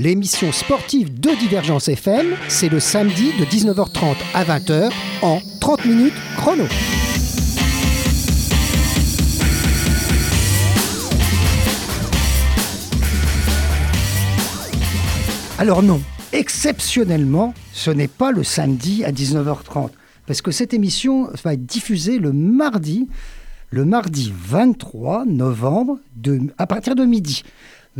30 minutes chrono, l'émission sportive de Divergence FM, c'est le samedi de 19h30 à 20h en 30 minutes chrono. Alors non, exceptionnellement, ce n'est pas le samedi à 19h30, parce que cette émission va être diffusée le mardi, le mardi 23 novembre, à partir de midi.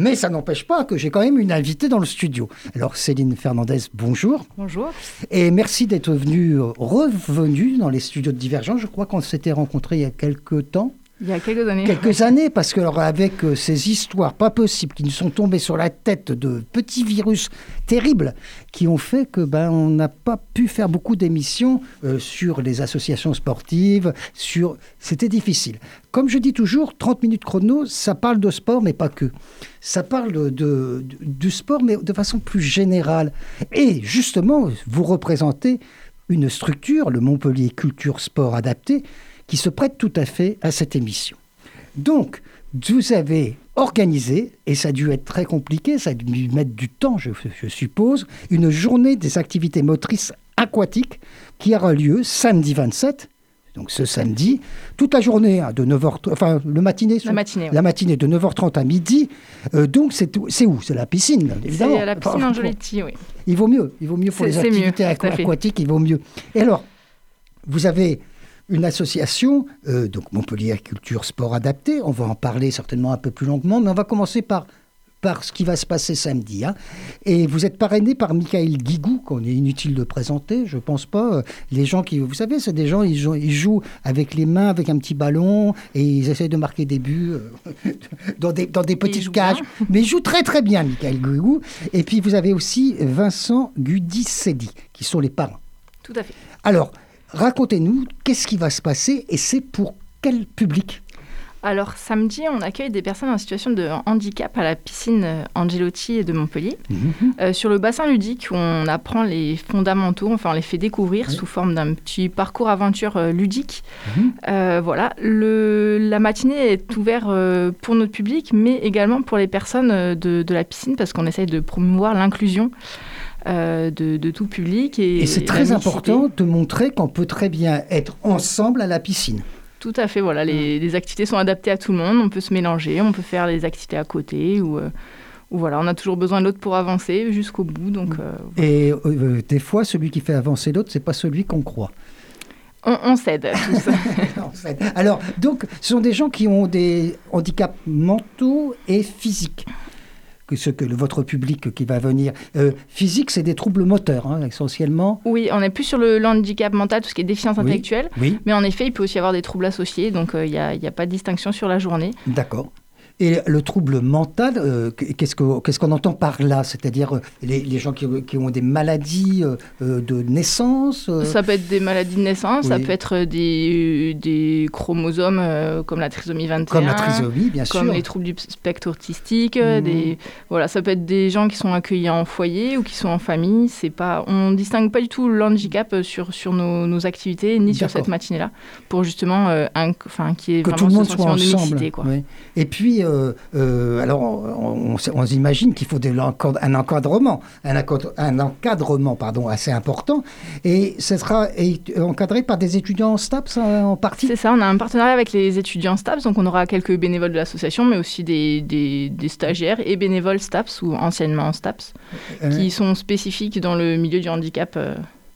Mais ça n'empêche pas que j'ai quand même une invitée dans le studio. Alors Céline Fernandez, bonjour. Bonjour. Et merci d'être venue, revenue dans les studios de Divergence. Je crois qu'on s'était rencontrés il y a quelques temps. Il y a quelques années. Quelques années, parce que avec euh, ces histoires pas possibles qui nous sont tombées sur la tête de petits virus terribles qui ont fait que ben on n'a pas pu faire beaucoup d'émissions euh, sur les associations sportives, sur c'était difficile. Comme je dis toujours, 30 minutes chrono, ça parle de sport mais pas que. Ça parle de, de- du sport mais de façon plus générale. Et justement, vous représentez une structure, le Montpellier Culture Sport Adapté, qui se prête tout à fait à cette émission. Donc, vous avez organisé, et ça a dû être très compliqué, ça a dû mettre du temps, je, je suppose, une journée des activités motrices aquatiques qui aura lieu samedi 27, donc ce samedi, toute la journée, hein, de 9h, enfin le matinée, La matinée, ouais. la matinée de 9h30 à midi. Euh, donc c'est où? C'est la piscine, évidemment. C'est la piscine Enfin, Angelotti, oui. il vaut mieux, il vaut mieux pour les mieux, activités aquatiques, il vaut mieux. Et alors, vous avez une association, euh, donc Montpellier Culture Sport Adapté, on va en parler certainement un peu plus longuement, mais on va commencer par, par ce qui va se passer samedi. hein. Et vous êtes parrainé par Michael Guigou, qu'on est inutile de présenter, je pense pas. Euh, Les gens qui, vous savez, c'est des gens, ils jouent, ils jouent avec les mains, avec un petit ballon, et ils essayent de marquer des buts euh, dans, des, dans des petites jouent cages. bien. Mais il joue très très bien, Michael Guigou. Et puis vous avez aussi Vincent Gudi-Sedi, qui sont les parents. Tout à fait. Alors, racontez-nous, qu'est-ce qui va se passer et c'est pour quel public? Alors, samedi, on accueille des personnes en situation de handicap à la piscine euh, Angelotti de Montpellier. Euh, sur le bassin ludique, où on apprend les fondamentaux, enfin, on les fait découvrir Oui. sous forme d'un petit parcours aventure euh, ludique. Mhm. Euh, voilà. Le, la matinée est ouverte euh, pour notre public, mais également pour les personnes de, de la piscine, parce qu'on essaye de promouvoir l'inclusion. Euh, de, de tout public et, Et c'est très important de montrer qu'on peut très bien être ensemble à la piscine. Tout à fait, voilà. Les, les activités sont adaptées à tout le monde. On peut se mélanger, on peut faire des activités à côté ou, euh, ou voilà, on a toujours besoin de l'autre pour avancer jusqu'au bout. Donc, euh, Et des fois, celui qui fait avancer l'autre, c'est pas celui qu'on croit. on, on tous. En fait. Alors, donc, ce sont des gens qui ont des handicaps mentaux et physiques. Que ce que le- votre public qui va venir. Euh, physique, c'est des troubles moteurs, hein, essentiellement. oui, on est plus sur le, handicap mental, tout ce qui est déficience Oui. intellectuelle. Oui, Mais en effet, il peut aussi y avoir des troubles associés, donc euh, il n'y a, il y a pas de distinction sur la journée. d'accord. Et le trouble mental, euh, qu'est-ce que- qu'est-ce qu'on entend par là? C'est-à-dire euh, les, les gens qui, qui ont des maladies euh, de naissance euh, Ça peut être des maladies de naissance, ça peut être des, des chromosomes comme la trisomie 21. Comme la trisomie, bien comme sûr. les troubles du spectre autistique, Mhm. des voilà, ça peut être des gens qui sont accueillis en foyer ou qui sont en famille. Pas, on distingue pas du tout le handicap euh, sur sur nos, nos activités ni sur cette matinée-là pour justement, un- enfin, qui est que vraiment tout le monde ce soit ensemble. quoi. oui. Et puis, alors, on, on, on s'imagine qu'il faut de un encadrement, un, encad- un encadrement pardon, assez important. Et ce sera encadré par des étudiants en STAPS en, en partie C'est ça, on a un partenariat avec les étudiants STAPS, donc on aura quelques bénévoles de l'association, mais aussi des, des, des stagiaires et bénévoles STAPS ou anciennement STAPS, Euh, qui sont spécifiques dans le milieu du handicap.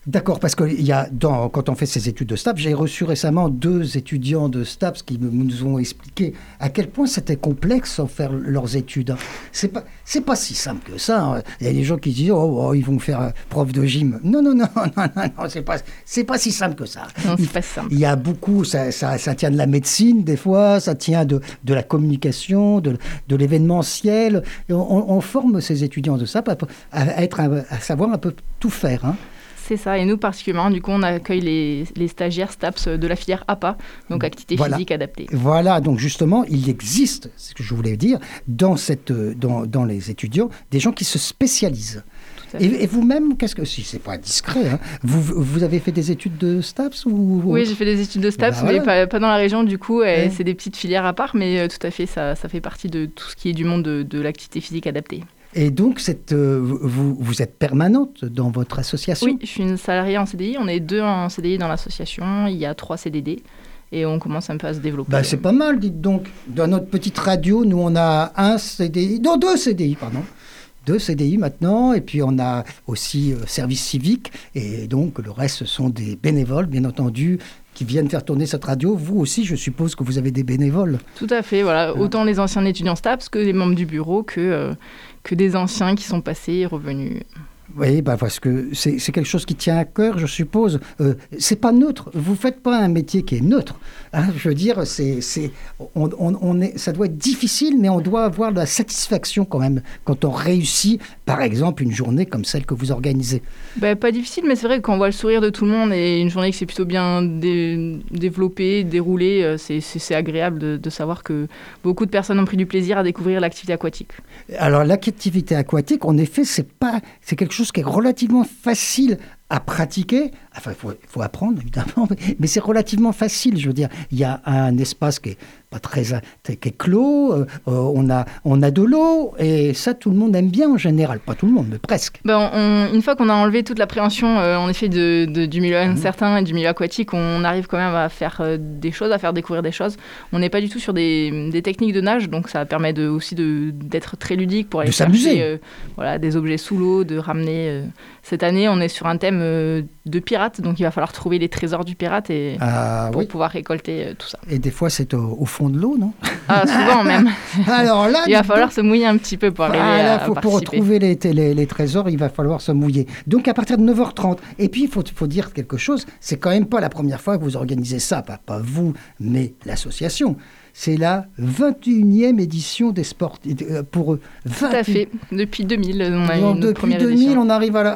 D'accord, parce que y a dans, quand on fait ces études de STAPS, j'ai reçu récemment deux étudiants de STAPS qui nous ont expliqué à quel point c'était complexe en faire leurs études. C'est pas, c'est pas si simple que ça. hein. Il y a des gens qui disent oh, oh, ils vont faire euh, prof de gym. Non, non, non, non, non, non c'est pas, c'est pas si simple que ça. Non, Il c'est pas simple. Il y a beaucoup, ça, ça, ça tient de la médecine des fois, ça tient de, de la communication, de, de l'événementiel. On, on forme ces étudiants de STAPS à, à être, à savoir un peu tout faire. hein. C'est ça, et nous particulièrement, du coup, on accueille les, les stagiaires STAPS de la filière APA, donc activité Voilà. physique adaptée. Voilà, donc justement, il existe, c'est ce que je voulais dire, dans, cette, euh, dans, dans les étudiants, des gens qui se spécialisent. Et, vous-même, qu'est-ce que si c'est pas discret, hein, vous, vous avez fait des études de STAPS ou Oui, j'ai fait des études de STAPS, bah mais pas, pas, dans la région du coup. C'est des petites filières à part, mais tout à fait, ça, ça fait partie de tout ce qui est du monde de, de l'activité physique adaptée. Et donc, cette, euh, vous, vous, êtes permanente dans votre association? Oui, je suis une salariée en CDI. On est deux en CDI dans l'association. Il y a trois CDD. Et on commence un peu à se développer. Bah, c'est pas mal, dites donc. Dans notre petite radio, nous, on a un CDI. Non, deux CDI, pardon deux CDI maintenant, et puis on a aussi euh, service civique, et donc le reste ce sont des bénévoles, bien entendu, qui viennent faire tourner cette radio. Vous aussi, je suppose que vous avez des bénévoles. Tout à fait, voilà. Autant les anciens étudiants STAPS que les membres du bureau, que, euh, que des anciens qui sont passés et revenus. Oui, bah parce que c'est quelque chose qui tient à cœur, je suppose. Euh, c'est pas neutre. Vous faites pas un métier qui est neutre. Hein. je veux dire, c'est, on, on, est, ça doit être difficile, mais on doit avoir de la satisfaction quand même quand on réussit, par exemple, une journée comme celle que vous organisez. Bah, pas difficile, mais c'est vrai que quand on voit le sourire de tout le monde et une journée qui s'est plutôt bien développée, déroulée, euh, c'est agréable de, de savoir que beaucoup de personnes ont pris du plaisir à découvrir l'activité aquatique. Alors l'activité aquatique, en effet, c'est pas, c'est quelque chose qui est relativement facile à pratiquer. Enfin, il faut, apprendre, évidemment, mais c'est relativement facile. Je veux dire, il y a un espace qui est pas très, qui est clos, euh, euh, on, a, on a de l'eau, et ça, tout le monde aime bien en général. Pas tout le monde, mais presque. Ben, une fois qu'on a enlevé toute l'appréhension, euh, en effet, de, du milieu mmh. incertain et du milieu aquatique, on arrive quand même à faire des choses, à faire découvrir des choses. On n'est pas du tout sur des, des, techniques de nage, donc ça permet de, aussi d'être très ludique pour aller chercher voilà, des objets sous l'eau, de ramener. cette année, on est sur un thème de pirates, donc il va falloir trouver les trésors du pirate et ah pour pouvoir récolter euh, tout ça. Et des fois, c'est au, fond de l'eau, non? Ah, Souvent même. Alors là, il va falloir se mouiller un petit peu pour arriver à, faut, Pour retrouver les, les, trésors, il va falloir se mouiller. Donc à partir de 9h30. Et puis, il faut, faut, dire quelque chose, c'est quand même pas la première fois que vous organisez ça, pas, pas vous, mais l'association c'est la 21e édition des sports euh, pour eux. Tout à fait. Depuis 2000, on a eu une Depuis 2000, on arrive à la...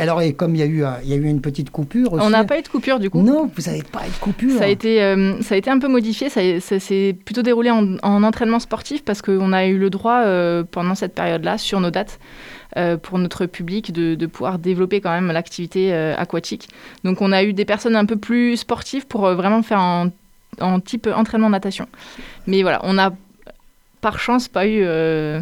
Alors, et comme il y, a eu, il y a eu une petite coupure aussi. On n'a pas eu de coupure, du coup. Non, vous n'avez pas eu de coupure. Ça a été, euh, ça a été un peu modifié. Ça, s'est plutôt déroulé en, entraînement sportif parce qu'on a eu le droit, euh, pendant cette période-là, sur nos dates, pour notre public de, de, pouvoir développer quand même l'activité aquatique. Donc on a eu des personnes un peu plus sportives pour vraiment faire un en type entraînement natation. Mais voilà, on n'a par chance pas eu euh,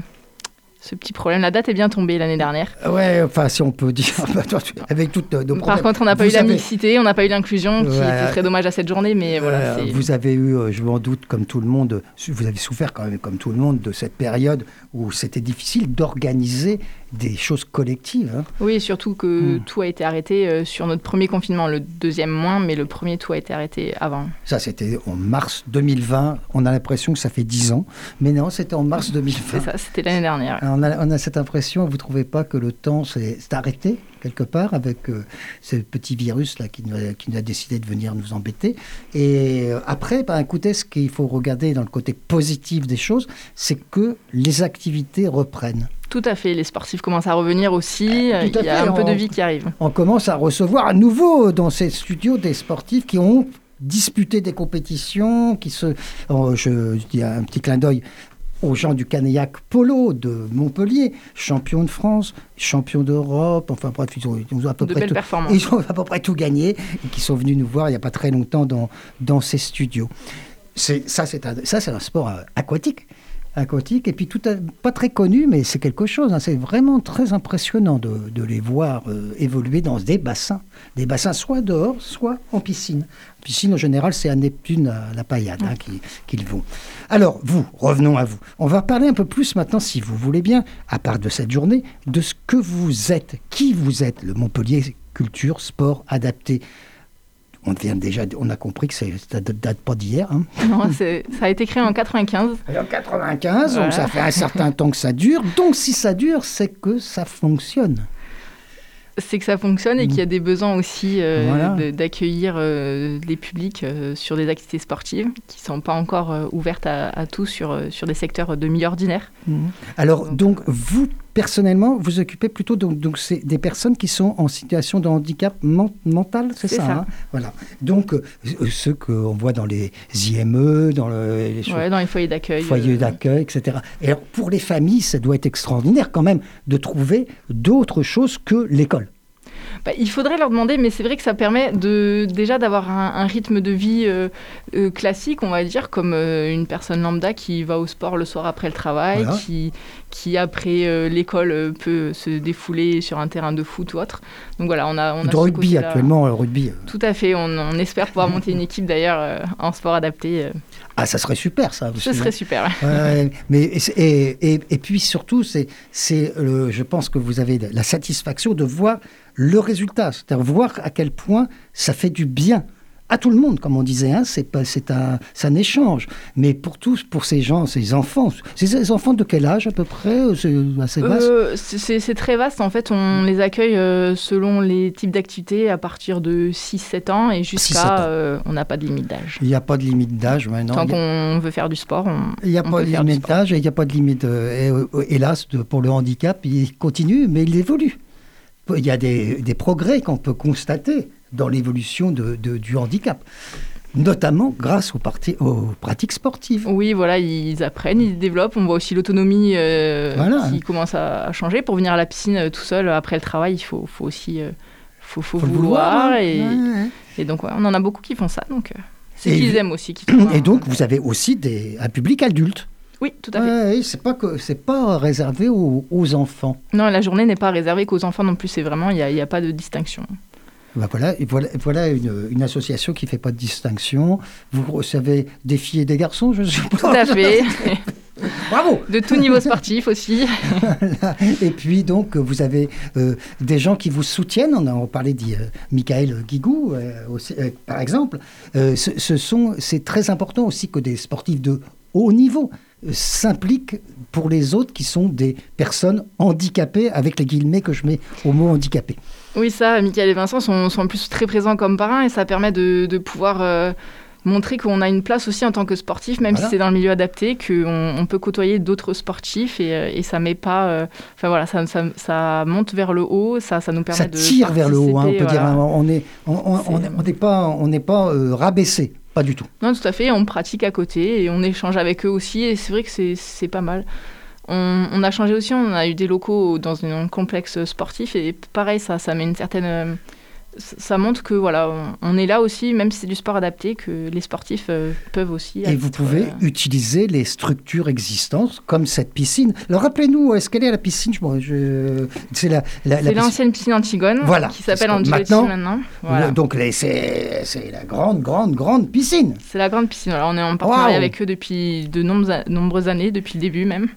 ce petit problème. La date est bien tombée l'année dernière. Ouais, enfin, si on peut dire, avec toutes nos problèmes. Par contre, on n'a pas eu la mixité, on n'a pas eu l'inclusion, qui était très dommage à cette journée, mais voilà. Vous avez eu, euh, je m'en doute, comme tout le monde, vous avez souffert quand même, comme tout le monde, de cette période où c'était difficile d'organiser des choses collectives. Hein. Oui, surtout que hmm. tout a été arrêté euh, sur notre premier confinement, le deuxième moins, mais le premier tout a été arrêté avant. Ça, c'était en mars 2020. On a l'impression que ça fait dix ans, mais non, c'était en mars 2020. C'est ça, c'était l'année dernière. On a, on a, cette impression, vous ne trouvez pas que le temps s'est arrêté quelque part avec euh, ce petit virus là qui nous, a, qui nous, a, décidé de venir nous embêter? Et euh, après, ben, écoutez, ce qu'il faut regarder dans le côté positif des choses, c'est que les activités reprennent. Tout à fait, les sportifs commencent à revenir aussi, il y a un peu de vie qui arrive. On commence à recevoir à nouveau dans ces studios des sportifs qui ont disputé des compétitions, qui se... Oh, je, je dis un petit clin d'œil aux gens du Canayac Polo de Montpellier, champion de France, champion d'Europe, enfin bref, ils ont, à peu près tout, ils ont à peu près tout gagné et qui sont venus nous voir il n'y a pas très longtemps dans, dans ces studios. C'est, ça, c'est un, ça, c'est un sport euh, aquatique aquatique. Et puis, tout pas très connu, mais c'est quelque chose. Hein. C'est vraiment très impressionnant de, les voir euh, évoluer dans des bassins. Des bassins soit dehors, soit en piscine. En piscine, en général, c'est à Neptune, à la paillade, hein, qu'ils vont. Alors, vous, revenons à vous. On va parler un peu plus maintenant, si vous voulez bien, à part de cette journée, de ce que vous êtes, qui vous êtes, le Montpellier Culture, Sport Adapté? On vient déjà, on a compris que ça ne date pas d'hier. Hein. Non, ça a été créé en 95. en 95, donc ça fait un certain temps que ça dure. Donc si ça dure, c'est que ça fonctionne. C'est que ça fonctionne et qu'il y a des besoins aussi euh, d'accueillir euh, les publics euh, sur des activités sportives qui ne sont pas encore ouvertes à, tous sur, sur des secteurs de milieu ordinaire. Mmh. Alors, donc, vous personnellement, vous occupez plutôt donc, donc c'est des personnes qui sont en situation de handicap mental, c'est ça, hein Voilà. Donc euh, ceux qu'on voit dans les IME, dans, les, dans les foyers d'accueil, foyers d'accueil, etc. Et alors pour les familles, ça doit être extraordinaire quand même de trouver d'autres choses que l'école. Bah, il faudrait leur demander, mais c'est vrai que ça permet de, déjà d'avoir un, rythme de vie euh, euh, classique, on va dire, comme euh, une personne lambda qui va au sport le soir après le travail, qui, qui après l'école peut se défouler sur un terrain de foot ou autre. Donc voilà, on a... On a rugby actuellement, le rugby. Tout à fait, on, on espère pouvoir monter une équipe d'ailleurs en sport adapté. Ah, ça serait super, ça. Ce serait super. mais et, et, et, puis surtout, c'est, c'est, je pense que vous avez la satisfaction de voir le résultat, c'est-à-dire voir à quel point ça fait du bien à tout le monde, comme on disait, hein, c'est pas, c'est un, un, échange. Mais pour tous, pour ces gens, ces enfants, ces enfants de quel âge à peu près C'est assez vaste? Euh, c'est, très vaste. En fait, on les accueille euh, selon les types d'activités à partir de 6-7 ans et jusqu'à. Euh, on n'a pas de limite d'âge. Il n'y a pas de limite d'âge maintenant. Tant qu'on veut faire du sport, on. Il n'y a pas de limite d'âge et il n'y a pas de limite. hélas, pour le handicap, il continue, mais il évolue il y a des, progrès qu'on peut constater dans l'évolution de, du handicap notamment grâce aux, aux, pratiques sportives. Oui, voilà, ils apprennent, ils développent. On voit aussi l'autonomie euh, qui commence à, changer. Pour venir à la piscine euh, tout seul après le travail, il faut, faut aussi euh, faut, faut, vouloir. et, et, donc, on en a beaucoup qui font ça. Donc, c'est qu'ils aiment aussi. et donc, vous avez aussi des, un public adulte. Oui, tout à fait. Ouais, c'est pas que c'est pas réservé aux, enfants. Non, la journée n'est pas réservée qu'aux enfants non plus. C'est vraiment il n'y a, a, pas de distinction. Ben voilà, voilà, voilà une, une, association qui fait pas de distinction. Vous recevez des filles et des garçons, je suppose. Tout à fait. Bravo De tout niveau sportif aussi. Et puis donc, vous avez euh, des gens qui vous soutiennent. On a parlé de euh, Michael Guigou, euh, aussi, par exemple. ce, ce sont, c'est très important aussi que des sportifs de haut niveau s'implique pour les autres qui sont des personnes handicapées, avec les guillemets que je mets au mot handicapé. Oui, ça, Michael et Vincent sont, sont en plus très présents comme parrains et ça permet de, de pouvoir euh, montrer qu'on a une place aussi en tant que sportif, même si c'est dans le milieu adapté, qu'on on peut côtoyer d'autres sportifs et, euh, et, ça met pas. Euh, enfin voilà, ça, ça, ça, monte vers le haut, ça, ça nous permet de. Ça tire vers le haut, hein, on peut dire. Hein, on n'est on, on, on pas, on pas rabaissé. Pas du tout. Non, tout à fait. On pratique à côté et on échange avec eux aussi. Et c'est vrai que c'est pas mal. On, on, a changé aussi. On a eu des locaux dans un complexe sportif. Et pareil, ça, ça met une certaine euh, ça montre que voilà, on, est là aussi, même si c'est du sport adapté, que les sportifs euh, peuvent aussi. Et vous pouvez euh, utiliser les structures existantes, comme cette piscine. Alors rappelez-nous, est-ce qu'elle est à la piscine? Je, C'est la, l'ancienne piscine Antigone, voilà, qui s'appelle Angelotti maintenant. maintenant. Voilà. Donc c'est, c'est la grande, grande, grande piscine. C'est la grande piscine. Alors on est en partenariat avec eux depuis de nombreuses années, depuis le début même.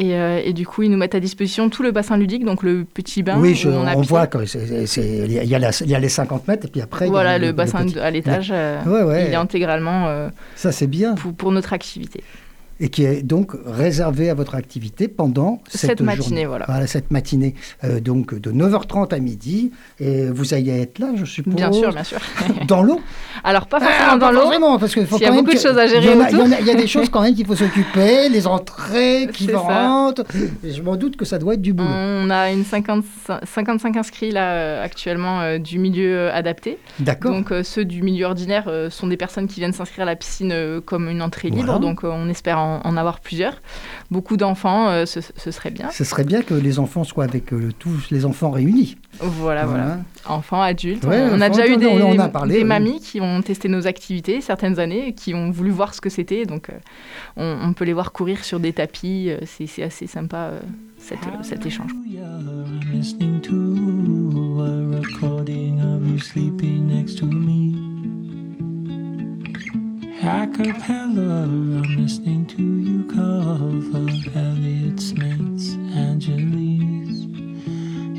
Euh, et, du coup, ils nous mettent à disposition tout le bassin ludique, donc le petit bain. Oui, on, on voit qu'il y, a les 50 mètres, et puis après. Voilà, le, bassin à l'étage, euh, il est intégralement. Euh, Ça, c'est bien. pour, notre activité et qui est donc réservé à votre activité pendant cette, matinée. Voilà. voilà. cette matinée, euh, donc de 9h30 à midi. Et vous allez être là, je suppose. Bien sûr, bien sûr. dans l'eau Alors, pas forcément ah, dans l'eau. Vraiment, parce qu'il y a beaucoup de choses à gérer. Il y, a, des choses quand même qu'il faut s'occuper, les entrées qui rentrent. Je m'en doute que ça doit être du boulot. On a une 50, 55 inscrits là euh, actuellement euh, du milieu adapté. D'accord. Donc, ceux du milieu ordinaire sont des personnes qui viennent s'inscrire à la piscine comme une entrée libre. Donc, on espère en en, avoir plusieurs. Beaucoup d'enfants, euh, ce, serait bien. Ce serait bien que les enfants soient avec euh, tous les enfants réunis. Voilà, voilà. Enfants, adultes. on, a déjà eu des, mamies qui ont testé nos activités certaines années, qui ont voulu voir ce que c'était. Donc, euh, on, peut les voir courir sur des tapis. C'est assez sympa, cet échange. A cappella, I'm listening to you cover Elliott Smith's Angeles.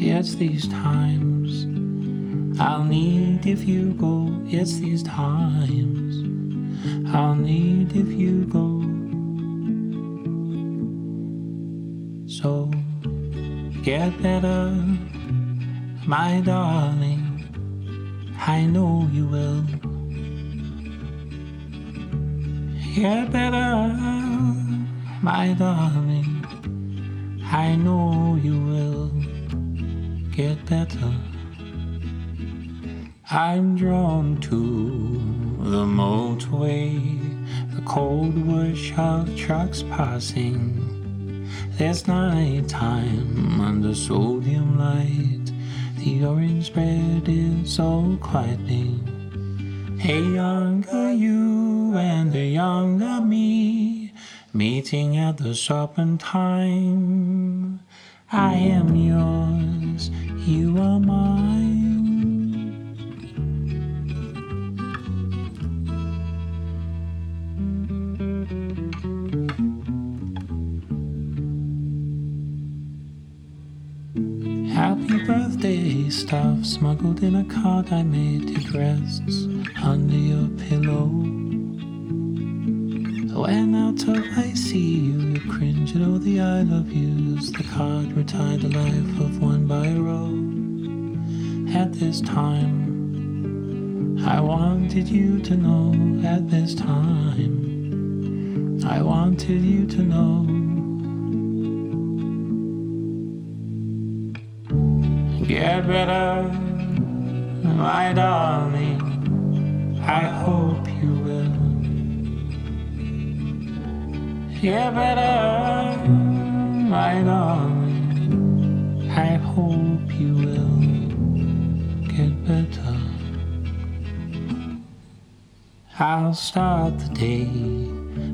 It's these times I'll need if you go. It's these times I'll need if you go. So get better, my darling. I know you will. Get better, my darling. I know you will get better. I'm drawn to the motorway, the cold whoosh of trucks passing. There's night time under sodium light. The orange bread is so quieting. Hey, younger you and the younger me meeting at the shopping time. I am yours, you are mine. Happy birthday stuff smuggled in a card I made. It rests under your pillow. When out of I see you, you cringe at all oh, the I love yous. The card retired the life of one by row. At this time, I wanted you to know. At this time, I wanted you to know. Get better, my darling. Get better, my darling. I hope you will get better. I'll start the day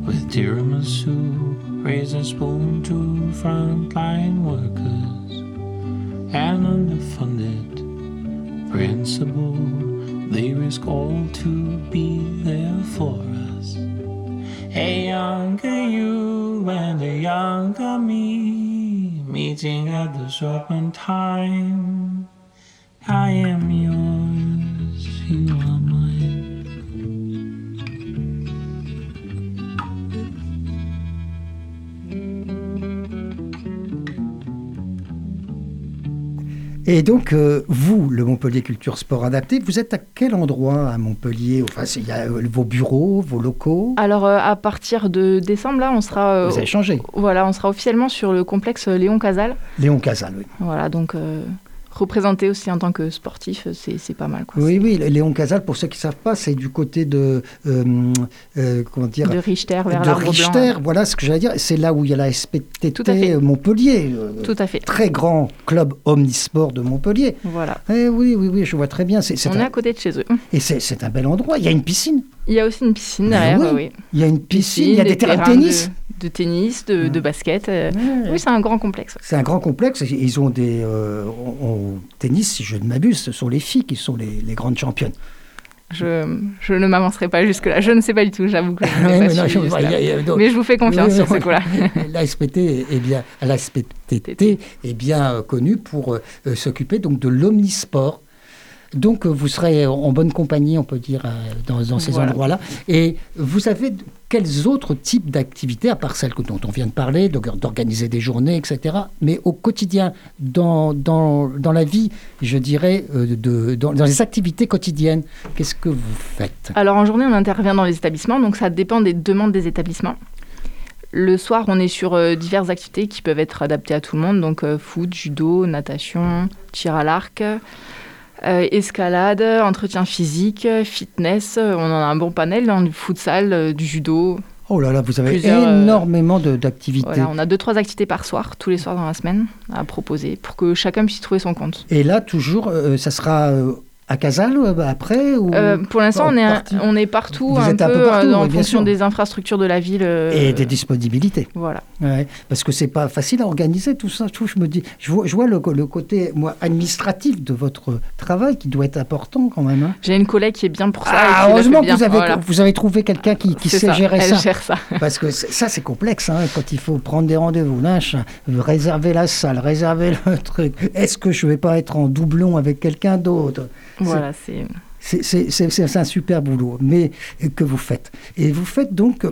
with tiramisu, raise a spoon to frontline workers and underfunded principal. They risk all to be there for us. A younger you and a younger me meeting at the time. I am yours, you are mine. Et donc, euh, vous, le Montpellier Culture Sport Adapté, vous êtes à quel endroit à Montpellier? Enfin, il y a euh, vos bureaux, vos locaux? Alors, euh, à partir de décembre, là, on sera. Vous avez changé. Voilà, on sera officiellement sur le complexe Léon Casal. Léon Casal, oui. Voilà, donc représenté aussi en tant que sportif, c'est pas mal. Quoi. Oui, oui, Léon Casal, pour ceux qui ne savent pas, c'est du côté de. euh, euh, comment dire De Richter vers de Richter, Blanc. voilà ce que j'allais dire. C'est là où il y a la SPTT Tout à fait. Montpellier. euh, Tout à fait. Très grand club omnisport de Montpellier. Voilà. Eh oui, oui, oui, je vois très bien. On un- est à côté de chez eux. Et c'est, un bel endroit. Il y a une piscine. Il y a aussi une piscine derrière. oui. oui. Il y a une piscine. il y a des, terrains de tennis. De, de tennis, de, de basket. euh. Oui, c'est un grand complexe. C'est un grand complexe. Ils ont des. euh, en- en tennis, si je ne m'abuse, ce sont les filles qui sont les, les grandes championnes. Je, je ne m'avancerai pas jusque-là. Je ne sais pas du tout, j'avoue que je n'ai Ouais, pas mais non, je- a- a- donc- Mais vous fais confiance Oui, sur ce coup-là. La SPT est bien, la SPTT est bien euh, connue pour euh, euh, s'occuper donc de l'omnisport. Donc euh, vous serez en bonne compagnie, on peut dire, euh, dans, dans ces Voilà. endroits-là. Et vous avez de- quels autres types d'activités, à part celles dont on vient de parler, d'organiser des journées, etc. Mais au quotidien, dans, dans, dans la vie, je dirais, euh, de, dans, dans les activités quotidiennes, qu'est-ce que vous faites? Alors en journée, on intervient dans les établissements, donc ça dépend des demandes des établissements. Le soir, on est sur euh, diverses activités qui peuvent être adaptées à tout le monde, donc euh, foot, judo, natation, tir à l'arc, euh, escalade, entretien physique, fitness. euh, On en a un bon panel, hein, du futsal, euh, du judo. Oh là là, vous avez énormément d'activités. Voilà, on a deux trois activités par soir, tous les soirs dans la semaine, à proposer pour que chacun puisse trouver son compte. Et là, toujours, euh, ça sera à Casal euh, après ou... Euh, pour l'instant, on, est un- on est partout, Vous un êtes peu, un peu partout, euh, en oui, bien fonction sûr. des infrastructures de la ville. euh, Et des disponibilités. Voilà. Ouais, parce que c'est pas facile à organiser tout ça. Je, trouve, je me dis, je vois, je vois le, le côté moi administratif de votre travail qui doit être important quand même. hein. J'ai une collègue qui est bien pour ça. Ah, heureusement que vous avez, Voilà. vous avez trouvé quelqu'un qui, qui sait ça, gérer elle ça. gère ça. Parce que ça, c'est complexe, hein, quand il faut prendre des rendez-vous, réserver la salle, réserver le truc. Est-ce que je vais pas être en doublon avec quelqu'un d'autre? Voilà, c'est. C'est- C'est un super boulot, mais euh, que vous faites? Et vous faites donc. euh,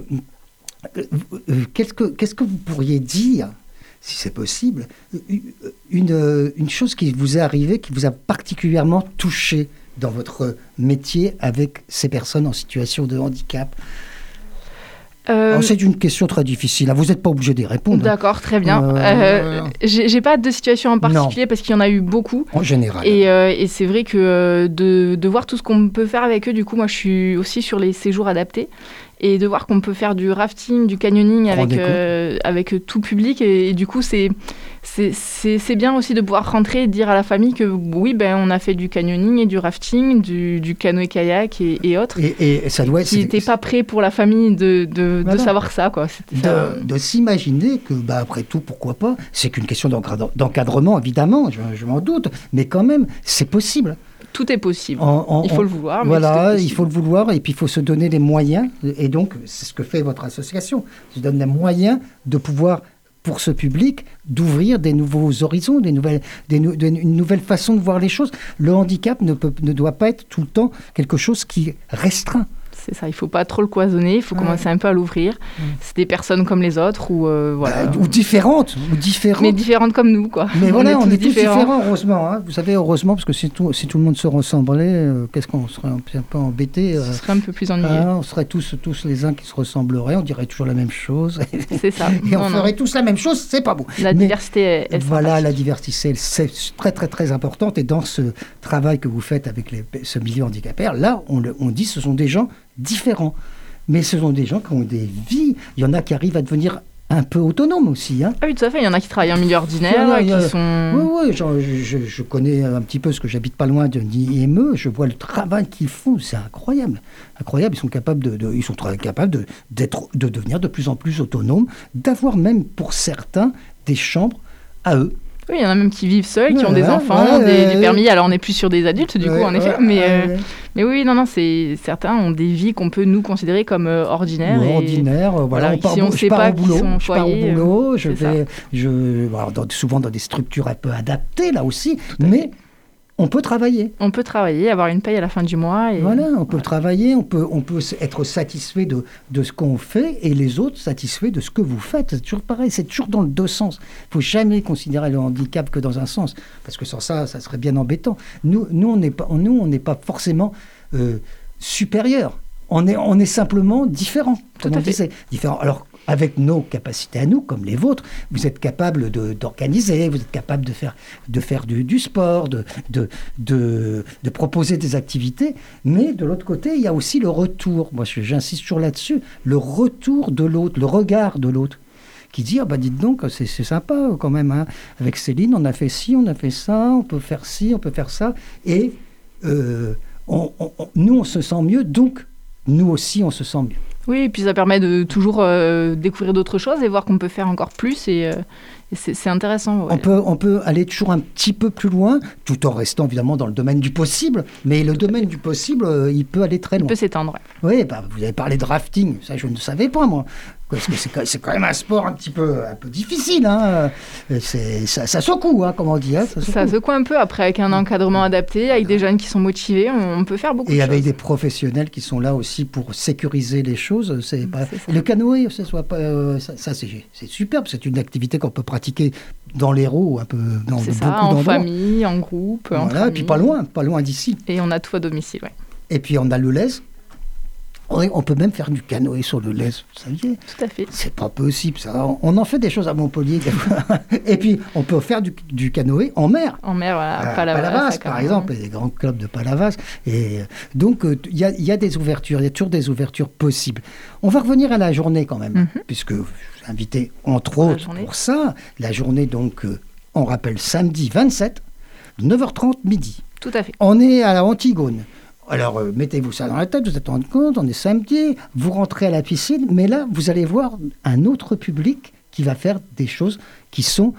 euh, Qu'est-ce que qu'est-ce que vous pourriez dire, si c'est possible, euh, une, euh, une chose qui vous est arrivée, qui vous a particulièrement touché dans votre métier avec ces personnes en situation de handicap? Euh, C'est une question très difficile. hein. Vous n'êtes pas obligé d'y répondre. hein. D'accord, très bien. Euh, Euh, J'ai pas de situation en Non. particulier parce qu'il y en a eu beaucoup. En général. Et, euh, et c'est vrai que euh, de, de voir tout ce qu'on peut faire avec eux, du coup, moi je suis aussi sur les séjours adaptés. Et de voir qu'on peut faire du rafting, du canyoning avec, euh, avec tout public. Et, et du coup, c'est c'est- bien aussi de pouvoir rentrer et dire à la famille que oui, ben, on a fait du canyoning et du rafting, du, du canoë-kayak et, et autres. Et, et ça doit être. Qui n'étaient pas prêts pour la famille de, de, savoir ça. quoi. Ça. de, de s'imaginer que, bah, après tout, pourquoi pas? C'est qu'une question d'encadre- d'encadrement, évidemment, je, je m'en doute, mais quand même, c'est possible. Tout est possible. En- en- Il faut en- le vouloir. mais Voilà, il faut le vouloir et puis il faut se donner les moyens. Et donc, c'est ce que fait votre association. Se donne les moyens de pouvoir, pour ce public, d'ouvrir des nouveaux horizons, des nouvelles, des une nouvelle façon de voir les choses. Le handicap ne, peut, ne doit pas être tout le temps quelque chose qui restreint. C'est ça, il faut pas trop le cloisonner, il faut Ouais. commencer un peu à l'ouvrir. C'est des personnes comme les autres ou euh, voilà. Bah, ou différentes, ou différentes. mais différentes comme nous quoi. Mais voilà, on est, tous différents, heureusement. hein. Vous savez, heureusement, parce que si tout, si tout le monde se ressemblait, euh, qu'est-ce qu'on serait un, peu- un peu embêté euh, Ce serait un peu plus ennuyeux. hein, On serait tous, tous les uns qui se ressembleraient, on dirait toujours la même chose. C'est ça. Et on Non, ferait tous la même chose, c'est pas bon. La Mais diversité est, est voilà, la diversité, elle, c'est très très très importante. Et dans ce travail que vous faites avec les, ce milieu handicapé, là, on, le- on dit ce sont des gens différents. Mais ce sont des gens qui ont des vies. Il y en a qui arrivent à devenir un peu autonomes aussi. Hein. Ah oui, tout à fait. Il y en a qui travaillent en milieu ordinaire, qui a- sont. Oui, oui, je, je- je connais un petit peu ce que j'habite pas loin de l'IME. Je vois le travail qu'ils font, c'est incroyable, incroyable. Ils sont capables de, de- ils sont très capables de, d'être, de devenir de plus en plus autonomes, d'avoir même pour certains des chambres à eux. Oui, il y en a même qui vivent seuls, qui ont des enfants, ouais, des, ouais. permis. Alors on n'est plus sur des adultes du coup, en effet. mais, euh, mais oui, non, non, c'est certains ont des vies qu'on peut nous considérer comme euh, ordinaires. Ouais, et- ordinaire, euh, voilà, voilà, on part, si on je sait pas boulot, sont je pars au boulot, je c'est ça. vais, je, alors, dans- souvent dans des structures un peu adaptées là aussi, mais on peut travailler. On peut travailler, avoir une paye à la fin du mois. Et... Voilà, on peut travailler, on peut, on peut être satisfait de, de ce qu'on fait et les autres satisfaits de ce que vous faites. C'est toujours pareil, c'est toujours dans le deux sens. Il faut jamais considérer le handicap que dans un sens, parce que sans ça, ça serait bien embêtant. Nous, nous on n'est pas, nous, on n'est pas forcément euh, supérieur. On est, on est simplement différent, Tout à fait. Différent. Alors, avec nos capacités à nous, comme les vôtres, vous êtes capable d'organiser, vous êtes capable de faire, de faire du, du sport, de, de, de, de proposer des activités. Mais de l'autre côté, il y a aussi le retour. Moi, j'insiste toujours là-dessus. Le retour de l'autre, le regard de l'autre. Qui dit, ah bah dites donc, c'est sympa quand même. hein. Avec Céline, on a fait ci, on a fait ça, on peut faire ci, on peut faire ça. Et euh, on- nous, on se sent mieux, donc nous aussi, on se sent mieux. Oui, et puis ça permet de toujours euh, découvrir d'autres choses et voir qu'on peut faire encore plus. Et, euh, et c'est intéressant. ouais. On, peut, on peut aller toujours un petit peu plus loin, tout en restant évidemment dans le domaine du possible. Mais le domaine du possible, euh, il peut aller très loin. peut s'étendre. Oui, bah, vous avez parlé de rafting, ça je ne savais pas moi. Parce que c'est quand- même un sport un petit peu, un peu difficile. Hein. Ça, ça secoue, hein, comme on dit. hein, ça secoue. Ça secoue un peu après avec un encadrement adapté, avec des jeunes qui sont motivés, on, peut faire beaucoup Et de avec choses. des professionnels qui sont là aussi pour sécuriser les choses. C'est pas... Ça. Le canoë, ça, soit pas, euh, ça, ça, c'est c'est superbe. C'est une activité qu'on peut pratiquer dans l'Hérault, un peu dans C'est beaucoup ça, en famille, en groupe, Voilà, et puis pas loin, pas loin d'ici. Et on a tout à domicile, ouais. Et puis on a le lez. On peut même faire du canoë sur le lez, vous saviez Tout à fait. C'est pas possible ça. On- en fait des choses à Montpellier. des fois. Et puis on peut faire du, du canoë en mer. En mer, voilà, À Palavas, par exemple, et des grands clubs de Palavas. Et euh, donc, euh, il y, a- il y a des ouvertures, il y a toujours des ouvertures possibles. On va revenir à la journée quand même, Mhm. puisque je vous ai invité, entre La autres, journée. pour ça. La journée, donc, euh, on rappelle samedi 27, 9h30 midi. Tout à fait. On est à la Antigone. Alors, euh, mettez-vous ça dans la tête, vous êtes rendu compte, on est samedi, vous rentrez à la piscine, mais là, vous allez voir un autre public qui va faire des choses qui sont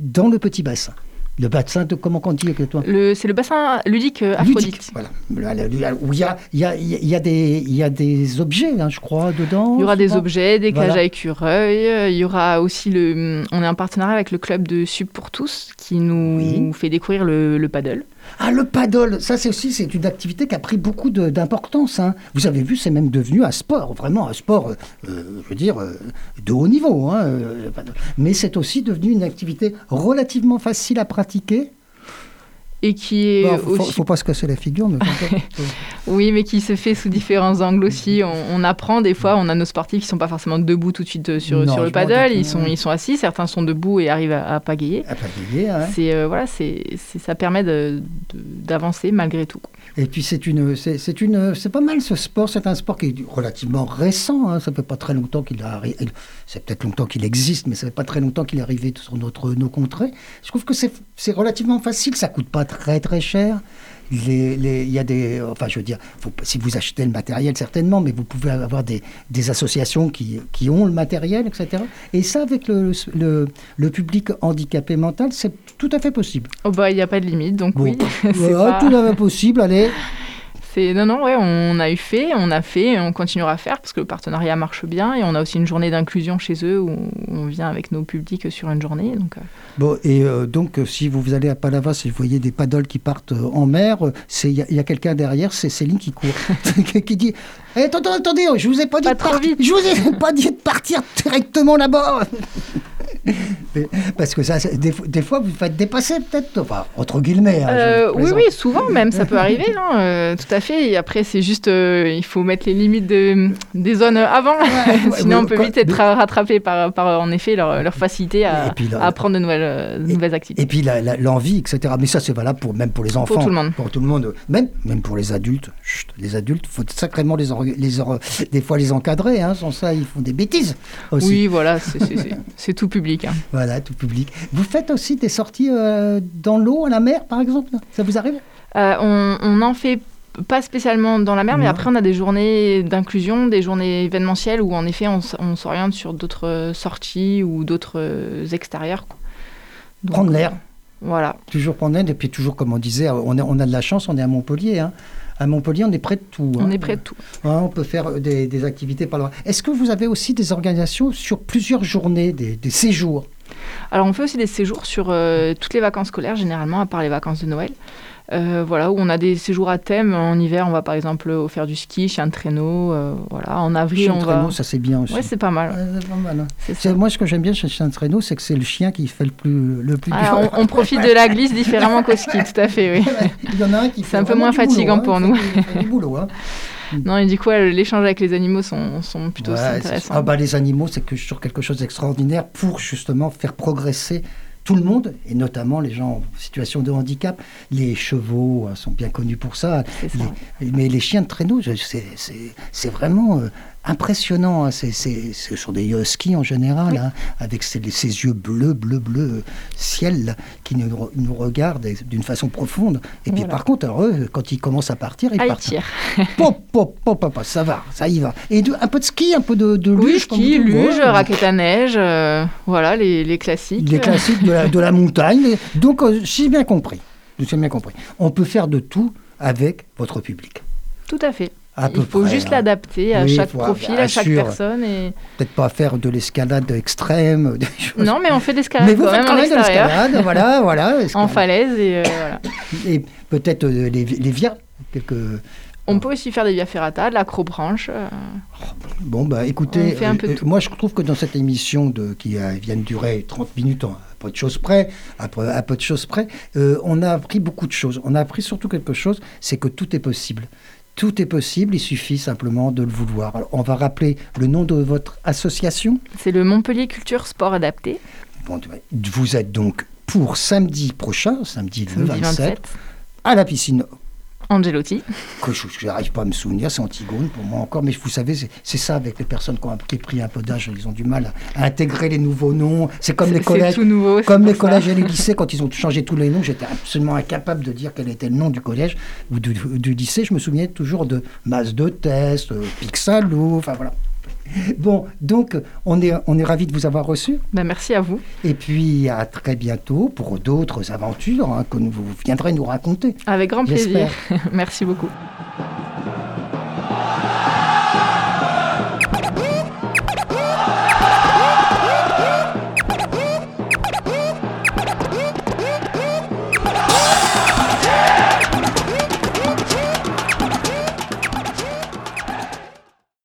dans le petit bassin. Le bassin de, comment on dit avec toi C'est le bassin ludique euh, Ludique, Aphrodite. voilà. Là, là, là, Où il y a, y, a, il y, a des, il y a des objets, hein, je crois, dedans. Il y aura des objets, des cages à écureuils. euh, Il y aura aussi le. On est en partenariat avec le club de Sub pour tous qui nous Oui. fait découvrir le, le paddle. Ah, le paddle, ça c'est aussi c'est une activité qui a pris beaucoup d'importance. hein. Vous avez vu, c'est même devenu un sport, vraiment un sport, euh, euh, je veux dire, euh, de haut niveau. hein. Mais c'est aussi devenu une activité relativement facile à pratiquer et qui est Bon, faut, faut- aussi faut pas se casser la figure, mais Oui, mais qui se fait sous différents angles aussi. On, on apprend des fois, on a nos sportifs qui sont pas forcément debout tout de suite euh, sur, Non, sur le paddle, ils sont, ils sont assis, certains sont debout et arrivent à, à pagayer. à pagayer. C'est euh, voilà, c'est ça permet d'avancer malgré tout. Et puis c'est une, c'est c'est une, c'est pas mal ce sport. C'est un sport qui est relativement récent. hein. Ça fait pas très longtemps qu'il a, c'est peut-être longtemps qu'il existe, mais ça fait pas très longtemps qu'il est arrivé sur notre nos contrées. Je trouve que c'est c'est relativement facile. Ça coûte pas très très cher. Les- les- Il y a des, enfin je veux dire, si vous achetez le matériel certainement, mais vous pouvez avoir des, des associations qui, qui ont le matériel, etc. Et ça avec le, le, le public handicapé mental, c'est tout à fait possible. Oh bah il n'y a pas de limite, donc Bon, oui. c'est voilà, pas- tout à fait possible. Allez. Non non ouais, on a eu fait, on a fait, et on continuera à faire parce que le partenariat marche bien et on a aussi une journée d'inclusion chez eux où on vient avec nos publics sur une journée. Donc euh, Bon, et euh, donc, euh, si vous allez à Palavas et vous voyez des paddles qui partent en mer, il y a, quelqu'un derrière, c'est Céline qui court, qui dit Eh, Attendez, attendez, je vous ai pas dit Pas de partir. Je vous ai pas dit de partir directement là-bas. Parce que ça, des, fois- des fois, vous faites dépasser peut-être, enfin, entre guillemets. hein, Euh, oui, oui, souvent même, ça peut arriver, euh, tout à fait. Et après, c'est juste, euh, il faut mettre les limites de- des zones avant. Sinon, ouais, on peut quoi- vite être ra- rattrapé par, par, en effet, leur, leur facilité à, puis là- à apprendre de nouvelles, euh, de nouvelles activités. Et puis l'envie, etc. Mais ça, c'est valable pour, même pour les enfants. tout le monde. Pour tout le monde. Même, même pour les adultes. Chut, les adultes, il faut sacrément les, les des fois les encadrer. Hein. Sans ça, ils font des bêtises aussi. Oui, voilà, c'est tout public. hein. Voilà, tout public. Vous faites aussi des sorties euh, dans l'eau, à la mer, par exemple? Ça vous arrive? Euh, on, on en fait pas spécialement dans la mer, mais après, on a des journées d'inclusion, des journées événementielles où, en effet, on, s'oriente sur d'autres euh, sorties ou d'autres extérieurs. quoi. Donc, Prendre l'air. Voilà. Toujours prendre l'air. Et puis toujours, comme on disait, on a, on a de la chance, on est à Montpellier. hein. À Montpellier, on est près de tout. hein. On est près de tout. Hein, on peut faire des, des activités par là. Est-ce que vous avez aussi des organisations sur plusieurs journées, des, des séjours? Alors, on fait aussi des séjours sur euh, toutes les vacances scolaires, généralement, à part les vacances de Noël. Euh, voilà, où on a des séjours à thème. En hiver, on va par exemple au faire du ski, chez un traîneau. euh, voilà. En avril, Chien on de va. traîneau, ça c'est bien aussi. Ouais, c'est pas mal. Ouais, c'est pas mal, hein. Moi, ce que j'aime bien chez Chien de traîneau, c'est que c'est le chien qui fait le plus, le plus Ah, on, on profite de la glisse différemment qu'au ski, tout à fait, oui. Il y en a un qui C'est un peu moins boulot, fatigant hein. pour nous. fait- il fait du boulot, hein. Non, et du coup, ouais, l'échange avec les animaux sont, sont plutôt Ouais, intéressants. ah bah, les animaux, c'est que sur quelque chose d'extraordinaire pour justement faire progresser tout le monde, et notamment les gens en situation de handicap. Les chevaux euh, sont bien connus pour ça. Ça. Les- mais les chiens de traîneau, c'est vraiment euh, impressionnant. hein. C'est- c'est- Ce sont des huskies en général, Oui. hein, avec ces, ces yeux bleus, bleu, bleu, ciel, qui nous, nous regardent d'une façon profonde. Et puis par contre, alors, eux, quand ils commencent à partir, ils Ah, il partent. Pop, pop, pop, pop, ça va, ça y va. Et de- un peu de ski, un peu de, de Oui, luge. comme ski, luge, ouais. raquette à neige, euh, voilà, les, les classiques. Les classiques de la, de la montagne. Donc, euh, j'ai bien compris. J'ai bien compris. On peut faire de tout avec votre public. Tout à fait. À peu Il faut près, juste hein. l'adapter à Oui, chaque faut- profil, à chaque sûr. personne. Et... Peut-être pas faire de l'escalade extrême. Des choses. Non, mais on fait de l'escalade Mais vous faites quand même de l'escalade. voilà, voilà. en falaise. Et, euh, voilà. Et peut-être euh, les, les vias. Quelques... On peut aussi faire des via ferrata, de l'acrobranche. euh, Bon, bah écoutez, On fait un peu de tout. moi je trouve que dans cette émission de, qui vient de durer 30 minutes, à peu de choses près, à peu, à peu de choses près, on a appris beaucoup de choses. On a appris surtout quelque chose, c'est que tout est possible. Tout est possible, il suffit simplement de le vouloir. Alors, on va rappeler le nom de votre association. C'est le Montpellier Culture Sport Adapté, Bon, vous êtes donc pour samedi prochain, samedi le samedi 27, 27. à la piscine Angelotti. que je n'arrive pas à me souvenir, c'est Antigone pour moi encore, mais vous savez, c'est- ça avec les personnes qui ont, pris un peu d'âge, ils ont du mal à, à intégrer les nouveaux noms. C'est comme les collèges. tout nouveau. c'est Comme les pour ça. collèges et les lycées, quand ils ont changé tous les noms, j'étais absolument incapable de dire quel était le nom du collège ou du, du lycée. Je me souvenais toujours de masse de test, euh, Pixalo, enfin voilà. Bon, donc on est, on est ravis de vous avoir reçu. Ben, merci à vous. Et puis à très bientôt pour d'autres aventures hein, que vous viendrez nous raconter. Avec grand plaisir. Merci beaucoup.